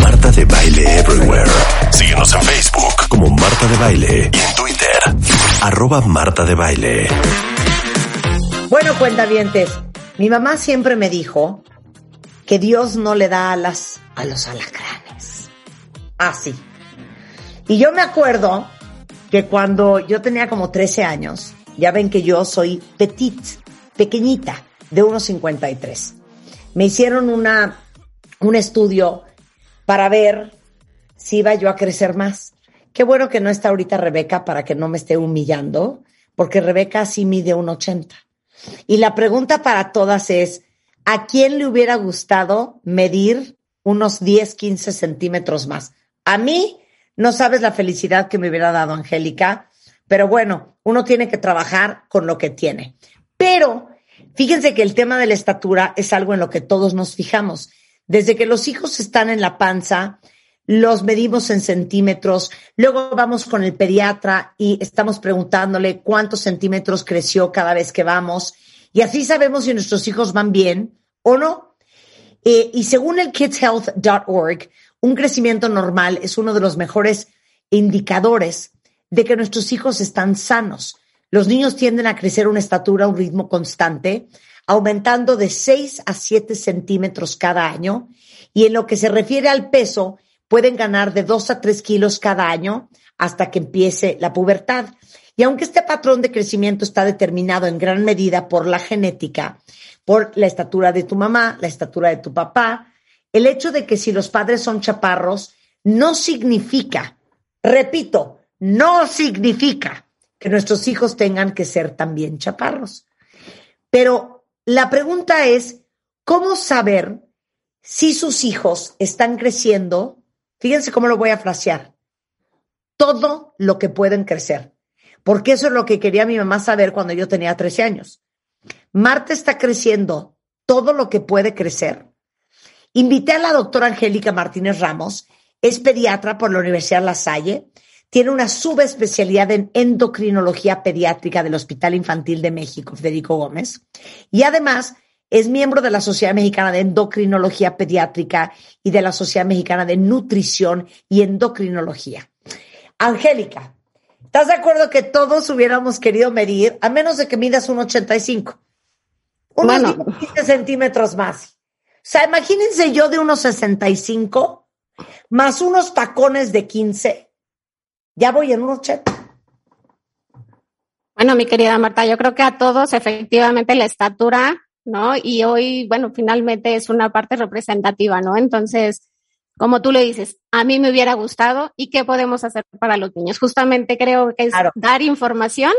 Marta de Baile Everywhere. Síguenos en Facebook como Marta de Baile y en Twitter. Arroba Marta de Baile. Bueno, cuentavientes, mi mamá siempre me dijo que Dios no le da alas a los alacranes. Así. Y yo me acuerdo que cuando yo tenía como 13 años, ya ven que yo soy petit, pequeñita, de 1,53. Me hicieron una, un estudio para ver si iba yo a crecer más. Qué bueno que no está ahorita Rebeca para que no me esté humillando, porque Rebeca sí mide un 80. Y la pregunta para todas es, ¿a quién le hubiera gustado medir unos 10, 15 centímetros más? A mí, no sabes la felicidad que me hubiera dado Angélica, pero bueno, uno tiene que trabajar con lo que tiene. Pero fíjense que el tema de la estatura es algo en lo que todos nos fijamos. Desde que los hijos están en la panza, los medimos en centímetros, luego vamos con el pediatra y estamos preguntándole cuántos centímetros creció cada vez que vamos y así sabemos si nuestros hijos van bien o no. Eh, y según el kidshealth.org, un crecimiento normal es uno de los mejores indicadores de que nuestros hijos están sanos. Los niños tienden a crecer una estatura a un ritmo constante, aumentando de 6 a 7 centímetros cada año. Y en lo que se refiere al peso, pueden ganar de 2 a 3 kilos cada año hasta que empiece la pubertad. Y aunque este patrón de crecimiento está determinado en gran medida por la genética, por la estatura de tu mamá, la estatura de tu papá, el hecho de que si los padres son chaparros no significa, repito, no significa que nuestros hijos tengan que ser también chaparros. Pero la pregunta es, ¿cómo saber si sus hijos están creciendo? Fíjense cómo lo voy a frasear. Todo lo que pueden crecer. Porque eso es lo que quería mi mamá saber cuando yo tenía 13 años. Marta está creciendo todo lo que puede crecer. Invité a la doctora Angélica Martínez Ramos, es pediatra por la Universidad La Salle, tiene una subespecialidad en endocrinología pediátrica del Hospital Infantil de México, Federico Gómez, y además es miembro de la Sociedad Mexicana de Endocrinología Pediátrica y de la Sociedad Mexicana de Nutrición y Endocrinología. Angélica, ¿estás de acuerdo que todos hubiéramos querido medir, a menos de que midas un 85? Unos Bueno. 15 centímetros más. O sea, imagínense yo de unos 65 más unos tacones de 15. Ya voy en un 80. Bueno, mi querida Marta, yo creo que a todos efectivamente la estatura, ¿no? Y hoy, bueno, finalmente es una parte representativa, ¿no? Entonces, como tú le dices, a mí me hubiera gustado y qué podemos hacer para los niños. Justamente creo que es Claro. dar información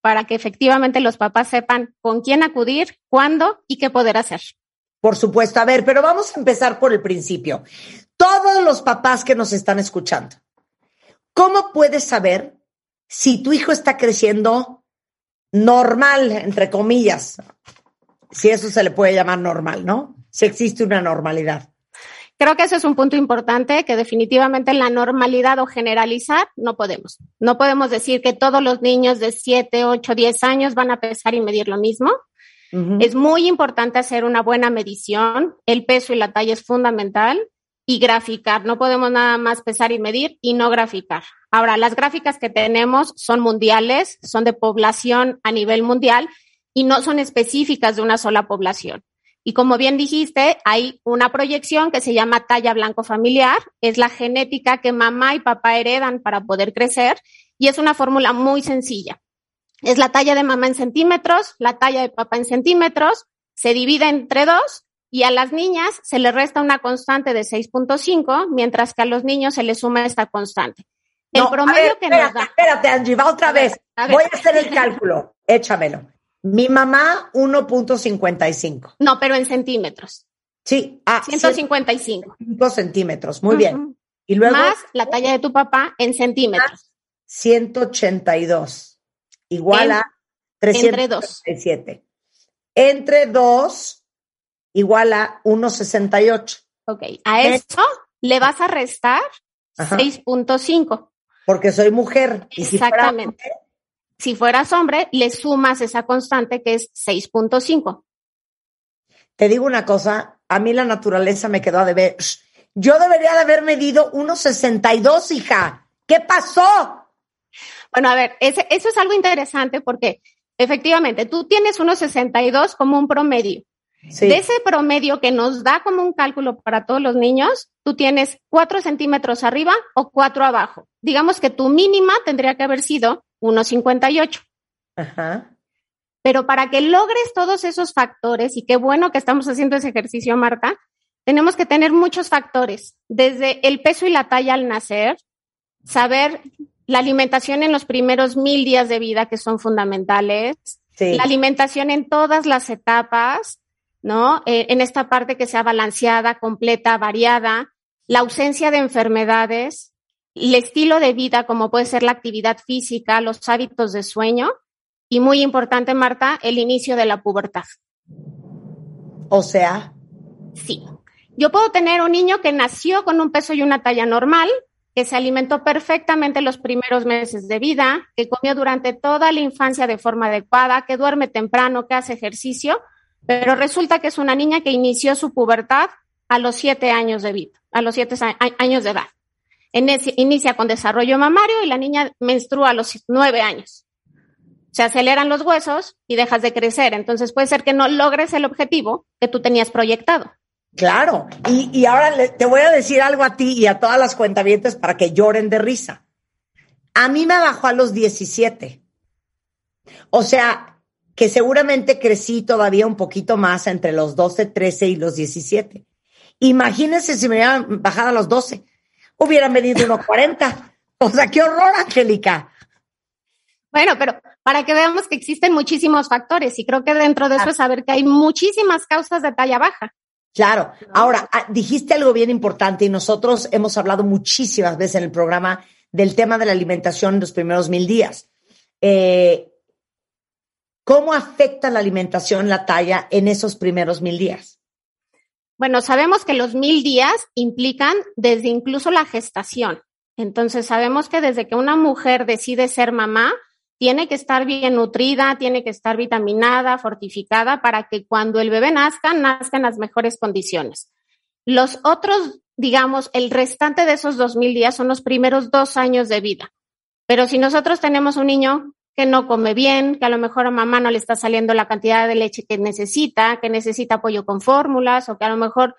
para que efectivamente los papás sepan con quién acudir, cuándo y qué poder hacer. Por supuesto. A ver, pero vamos a empezar por el principio. Todos los papás que nos están escuchando, ¿cómo puedes saber si tu hijo está creciendo normal, entre comillas? Si eso se le puede llamar normal, ¿no? Si existe una normalidad. Creo que ese es un punto importante que definitivamente en la normalidad o generalizar no podemos. No podemos decir que todos los niños de 7, 8, 10 años van a pesar y medir lo mismo. Es muy importante hacer una buena medición. El peso y la talla es fundamental y graficar. No podemos nada más pesar y medir y no graficar. Ahora, las gráficas que tenemos son mundiales, son de población a nivel mundial y no son específicas de una sola población. Y como bien dijiste, hay una proyección que se llama talla blanco familiar. Es la genética que mamá y papá heredan para poder crecer y es una fórmula muy sencilla. Es la talla de mamá en centímetros, la talla de papá en centímetros, se divide entre dos y a las niñas se le resta una constante de 6.5, mientras que a los niños se les suma esta constante. El No, promedio ver, que espérate, nos da. Espérate, Angie, va otra A ver, vez. a. Voy a hacer el cálculo. Échamelo. Mi mamá, 1.55. No, pero en centímetros. Sí, ah, 155. 105 centímetros. Muy bien. Y luego. Más la talla de tu papá en centímetros. 182. Igual En- a entre dos. 337. Entre 2 igual a 168. Ok. A eso le vas a restar Ajá. 6.5. Porque soy mujer. Y si fuera Exactamente. Si fueras hombre, le sumas esa constante que es 6.5. Te digo una cosa, a mí la naturaleza me quedó a deber. Yo debería de haber medido 1,62, hija. ¿Qué pasó? Bueno, a ver, ese- eso es algo interesante porque efectivamente tú tienes 1.62 como un promedio. Sí. De ese promedio que nos da como un cálculo para todos los niños, tú tienes 4 centímetros arriba o 4 abajo. Digamos que tu mínima tendría que haber sido 1.58. Ajá. Pero para que logres todos esos factores, y qué bueno que estamos haciendo ese ejercicio, Marta, tenemos que tener muchos factores, desde el peso y la talla al nacer, saber la alimentación en los primeros mil días de vida, que son fundamentales, Sí. la alimentación en todas las etapas, ¿no? Eh, en esta parte que sea balanceada, completa, variada, la ausencia de enfermedades, el estilo de vida, como puede ser la actividad física, los hábitos de sueño, y muy importante, Marta, el inicio de la pubertad. O sea, Sí. Yo puedo tener un niño que nació con un peso y una talla normal, que se alimentó perfectamente los primeros meses de vida, que comió durante toda la infancia de forma adecuada, que duerme temprano, que hace ejercicio, pero resulta que es una niña que inició su pubertad a los siete años de vida, a los siete años de edad. Inicia con desarrollo mamario y la niña menstrua a los nueve años. Se aceleran los huesos y dejas de crecer. Entonces puede ser que no logres el objetivo que tú tenías proyectado. claro. Y, ahora te voy a decir algo a ti y a todas las cuentavientes para que lloren de risa. A mí me bajó a los 17. O sea, que seguramente crecí todavía un poquito más entre los 12, 13 y los 17. Imagínense si me hubieran bajado a los 12. Hubieran medido 1,40. O sea, qué horror, Angélica. Bueno, pero para que veamos que existen muchísimos factores y creo que dentro de eso es saber que hay muchísimas causas de talla baja. Claro. Ahora, ah, dijiste algo bien importante y nosotros hemos hablado muchísimas veces en el programa del tema de la alimentación en los primeros mil días. Eh, ¿Cómo afecta la alimentación la talla en esos primeros mil días? Bueno, sabemos que los mil días implican desde incluso la gestación. Entonces sabemos que desde que una mujer decide ser mamá, tiene que estar bien nutrida, tiene que estar vitaminada, fortificada para que cuando el bebé nazca, nazca en las mejores condiciones. Los otros, digamos, el restante de esos dos mil días son los primeros dos años de vida. Pero si nosotros tenemos un niño que no come bien, que a lo mejor a mamá no le está saliendo la cantidad de leche que necesita, que necesita apoyo con fórmulas o que a lo mejor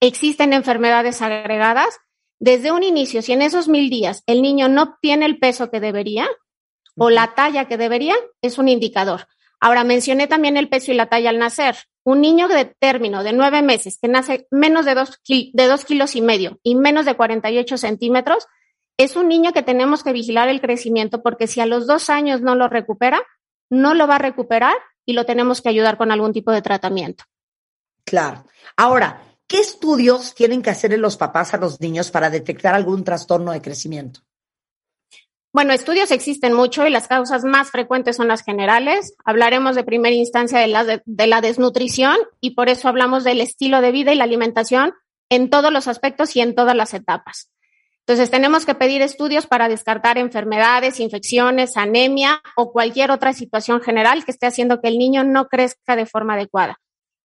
existen enfermedades agregadas, desde un inicio, si en esos mil días el niño no obtiene el peso que debería o la talla que debería, es un indicador. Ahora, mencioné también el peso y la talla al nacer. Un niño de término de nueve meses que nace menos de dos, de dos kilos y medio y menos de 48 centímetros, es un niño que tenemos que vigilar el crecimiento porque si a los dos años no lo recupera, no lo va a recuperar y lo tenemos que ayudar con algún tipo de tratamiento. Claro. Ahora, ¿qué estudios tienen que hacer los papás a los niños para detectar algún trastorno de crecimiento? Bueno, estudios existen mucho y las causas más frecuentes son las generales. Hablaremos de primera instancia de la, de, de la desnutrición y por eso hablamos del estilo de vida y la alimentación en todos los aspectos y en todas las etapas. Entonces tenemos que pedir estudios para descartar enfermedades, infecciones, anemia o cualquier otra situación general que esté haciendo que el niño no crezca de forma adecuada.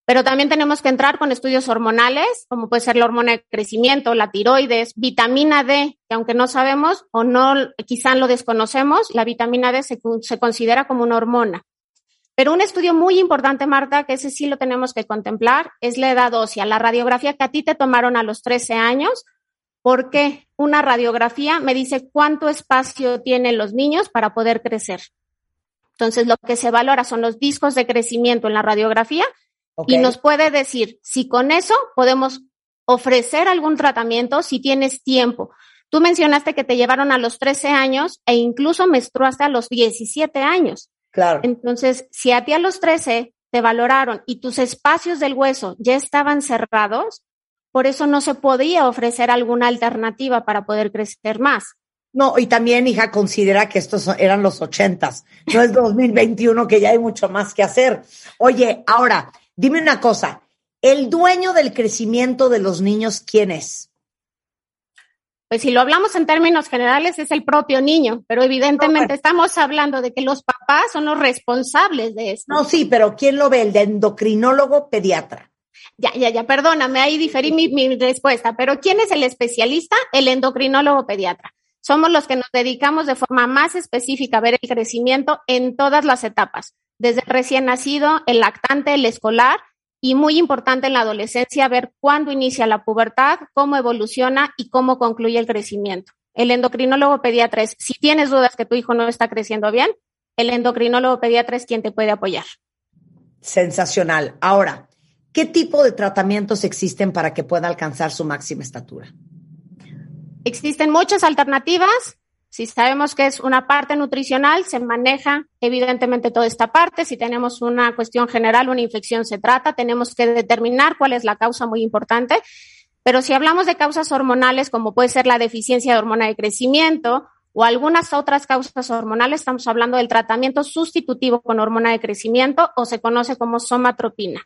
Pero también tenemos que entrar con estudios hormonales, como puede ser la hormona de crecimiento, la tiroides, vitamina D, que aunque no sabemos o no, quizá lo desconocemos, la vitamina D se, se considera como una hormona. Pero un estudio muy importante, Marta, que ese sí lo tenemos que contemplar, es la edad ósea, la radiografía que a ti te tomaron a los 13 años, porque una radiografía me dice cuánto espacio tienen los niños para poder crecer. Entonces, lo que se valora son los discos de crecimiento en la radiografía okay. y nos puede decir si con eso podemos ofrecer algún tratamiento si tienes tiempo. Tú mencionaste que te llevaron a los 13 años e incluso menstruaste a los 17 años. Claro. Entonces, si a ti a los 13 te valoraron y tus espacios del hueso ya estaban cerrados, por eso no se podía ofrecer alguna alternativa para poder crecer más. No, y también, hija, considera que estos eran los ochentas, no es 2021 que ya hay mucho más que hacer. Oye, ahora, dime una cosa, ¿el dueño del crecimiento de los niños quién es? Pues si lo hablamos en términos generales es el propio niño, pero evidentemente estamos hablando de que los papás son los responsables de esto. No, sí, pero ¿quién lo ve? El de endocrinólogo pediatra. Ya, ya, ya, perdóname, ahí diferí mi, respuesta, pero ¿quién es el especialista? El endocrinólogo pediatra. Somos los que nos dedicamos de forma más específica a ver el crecimiento en todas las etapas, desde el recién nacido, el lactante, el escolar y muy importante en la adolescencia ver cuándo inicia la pubertad, cómo evoluciona y cómo concluye el crecimiento. El endocrinólogo pediatra es, si tienes dudas que tu hijo no está creciendo bien, el endocrinólogo pediatra es quien te puede apoyar. Sensacional. Ahora, ¿qué tipo de tratamientos existen para que pueda alcanzar su máxima estatura? Existen muchas alternativas. Si sabemos que es una parte nutricional, se maneja evidentemente toda esta parte. Si tenemos una cuestión general, una infección se trata, tenemos que determinar cuál es la causa muy importante. Pero si hablamos de causas hormonales, como puede ser la deficiencia de hormona de crecimiento o algunas otras causas hormonales, estamos hablando del tratamiento sustitutivo con hormona de crecimiento o se conoce como somatropina.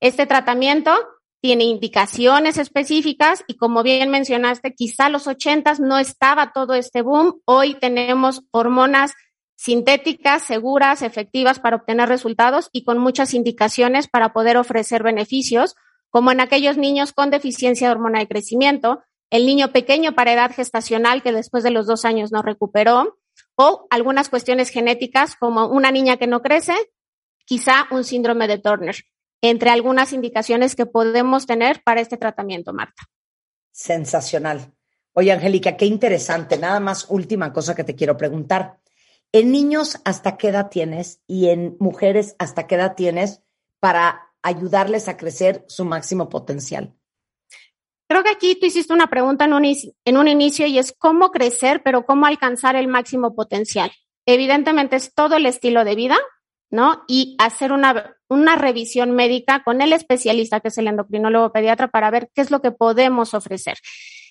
Este tratamiento tiene indicaciones específicas y como bien mencionaste, quizá los ochentas no estaba todo este boom. Hoy tenemos hormonas sintéticas, seguras, efectivas para obtener resultados y con muchas indicaciones para poder ofrecer beneficios, como en aquellos niños con deficiencia de hormona de crecimiento, el niño pequeño para edad gestacional que después de los dos años no recuperó, o algunas cuestiones genéticas como una niña que no crece, quizá un síndrome de Turner entre algunas indicaciones que podemos tener para este tratamiento, Marta. Sensacional. Oye, Angélica, qué interesante. Nada más última cosa que te quiero preguntar. ¿En niños hasta qué edad tienes y en mujeres hasta qué edad tienes para ayudarles a crecer su máximo potencial? Creo que aquí tú hiciste una pregunta en un, en un inicio y es cómo crecer, pero cómo alcanzar el máximo potencial. Evidentemente es todo el estilo de vida, ¿no? Y hacer una, una revisión médica con el especialista, que es el endocrinólogo pediatra, para ver qué es lo que podemos ofrecer.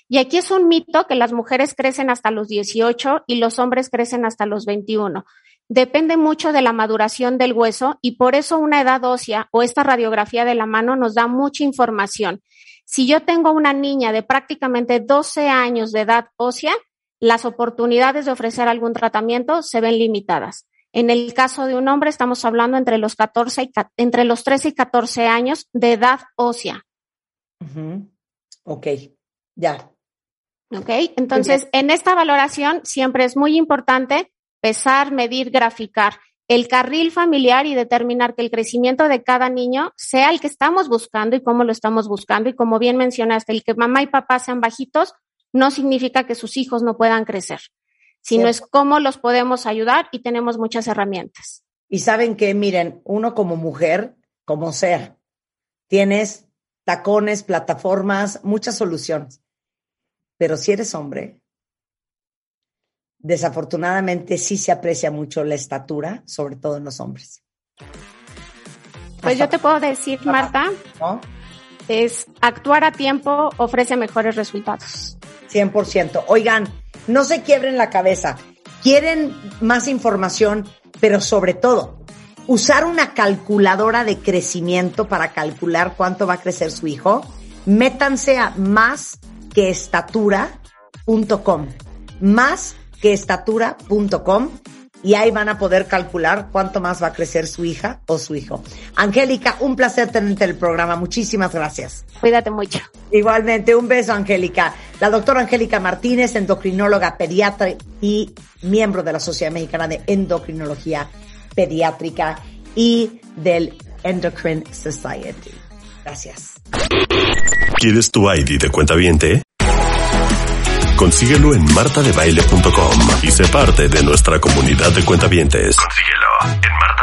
Y aquí es un mito que las mujeres crecen hasta los 18 y los hombres crecen hasta los 21. Depende mucho de la maduración del hueso y por eso una edad ósea o esta radiografía de la mano nos da mucha información. Si yo tengo una niña de prácticamente 12 años de edad ósea, las oportunidades de ofrecer algún tratamiento se ven limitadas. En el caso de un hombre estamos hablando entre los 14 y, entre los 13 y 14 años de edad ósea. Ok, ya. Ok, entonces en esta valoración siempre es muy importante pesar, medir, graficar el carril familiar y determinar que el crecimiento de cada niño sea el que estamos buscando y cómo lo estamos buscando. Y como bien mencionaste, el que mamá y papá sean bajitos no significa que sus hijos no puedan crecer sino es cómo los podemos ayudar y tenemos muchas herramientas. Y saben que, miren, uno como mujer, como ser, tienes tacones, plataformas, muchas soluciones. Pero si eres hombre, desafortunadamente sí se aprecia mucho la estatura, sobre todo en los hombres. Pues yo te puedo decir, Marta, es actuar a tiempo ofrece mejores resultados. 100%. Oigan, no se quiebren la cabeza. Quieren más información, pero sobre todo, usar una calculadora de crecimiento para calcular cuánto va a crecer su hijo. Métanse a más que estatura.com. Más y ahí van a poder calcular cuánto más va a crecer su hija o su hijo. Angélica, un placer tenerte en el programa. Muchísimas gracias. Cuídate mucho. Igualmente, un beso, Angélica. La doctora Angélica Martínez, endocrinóloga pediatra y miembro de la Sociedad Mexicana de Endocrinología Pediátrica y del Endocrine Society. Gracias. ¿Quieres tu ID de cuenta viente? Consíguelo en martadebaile.com y sé parte de nuestra comunidad de cuentavientes. Consíguelo en Marta